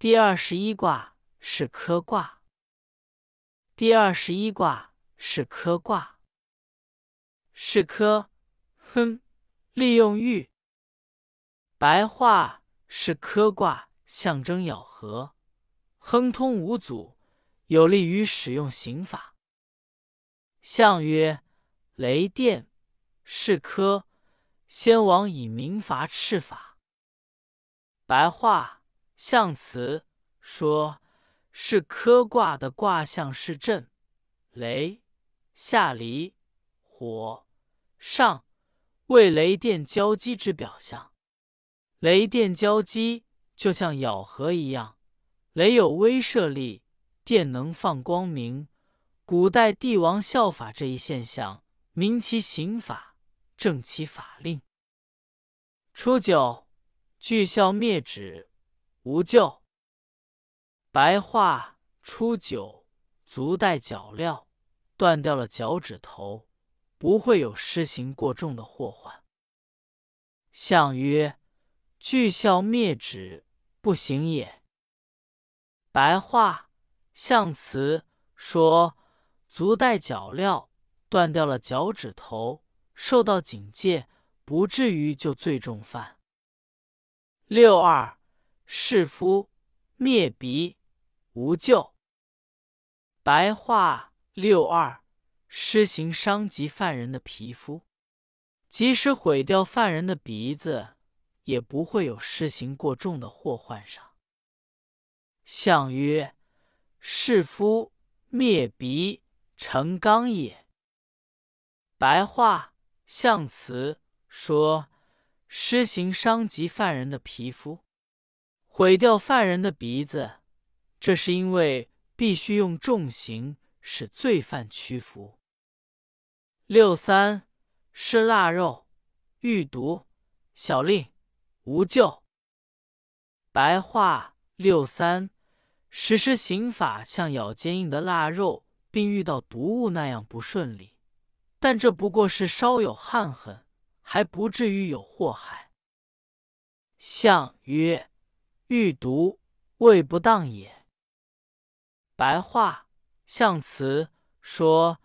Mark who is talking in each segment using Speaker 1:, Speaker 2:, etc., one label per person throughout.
Speaker 1: 第二十一卦是科卦。第二十一卦是科卦。是科，哼，利用玉。白话是科卦，象征咬合，亨通无阻，有利于使用刑法。象曰：雷电。是科，先王以民罚赤法。白话象辞说，是科卦的卦象是震、雷、下离、火、上，为雷电交击之表象。雷电交击就像咬合一样，雷有威慑力，电能放光明。古代帝王效法这一现象，明其刑法。正其法令。初九，具孝灭止，无咎。白话：初九，足带脚镣，断掉了脚趾头，不会有施行过重的祸患。象曰：具孝灭止，不行也。白话：象辞说，足带脚镣，断掉了脚趾头。受到警戒，不至于就罪重犯。六二，弑夫灭鼻，无咎。白话：六二，施行伤及犯人的皮肤，即使毁掉犯人的鼻子，也不会有施行过重的祸患上。象曰：弑夫灭鼻，成刚也。白话。象辞说：“施行伤及犯人的皮肤，毁掉犯人的鼻子，这是因为必须用重刑使罪犯屈服。”六三是腊肉，欲毒，小令，无咎。白话：六三实施刑法，像咬坚硬的腊肉，并遇到毒物那样不顺利。但这不过是稍有憾恨，还不至于有祸害。象曰：欲毒，未不当也。白话象辞说，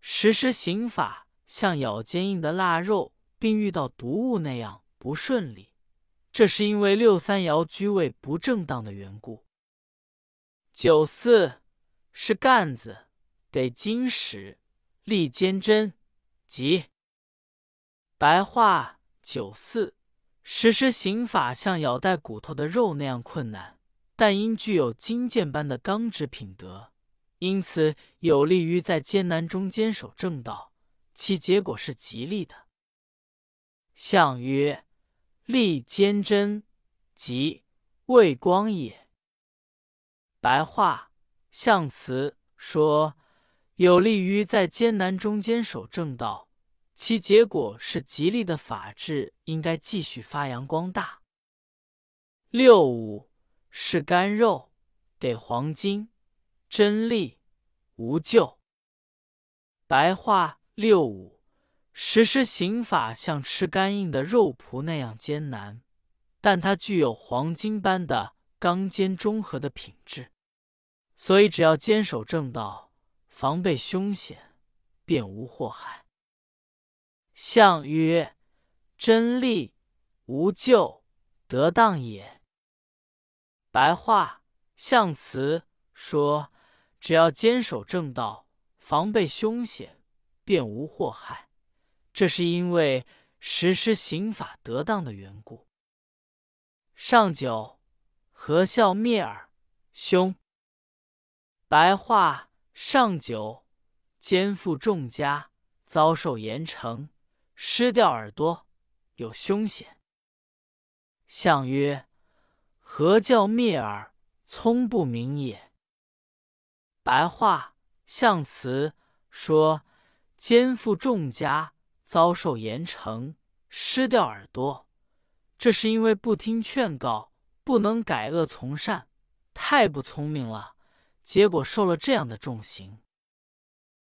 Speaker 1: 实施刑法像咬坚硬的腊肉，并遇到毒物那样不顺利，这是因为六三爻居位不正当的缘故。九四是干子，得金石。立坚贞，即白话九四实施刑法，像咬带骨头的肉那样困难，但因具有金剑般的刚直品德，因此有利于在艰难中坚守正道，其结果是吉利的。象曰：利坚贞，即未光也。白话象辞说。有利于在艰难中坚守正道，其结果是吉利的法治应该继续发扬光大。六五是干肉，得黄金，真利，无咎。白话：六五实施刑法像吃干硬的肉脯那样艰难，但它具有黄金般的刚坚中和的品质，所以只要坚守正道。防备凶险，便无祸害。象曰：真利，无咎，得当也。白话象辞说，只要坚守正道，防备凶险，便无祸害。这是因为实施刑法得当的缘故。上九，何孝灭耳，凶。白话。上九，肩负重家，遭受严惩，失掉耳朵，有凶险。象曰：何教灭耳，聪不明也。白话象辞说，肩负重家，遭受严惩，失掉耳朵，这是因为不听劝告，不能改恶从善，太不聪明了。结果受了这样的重刑。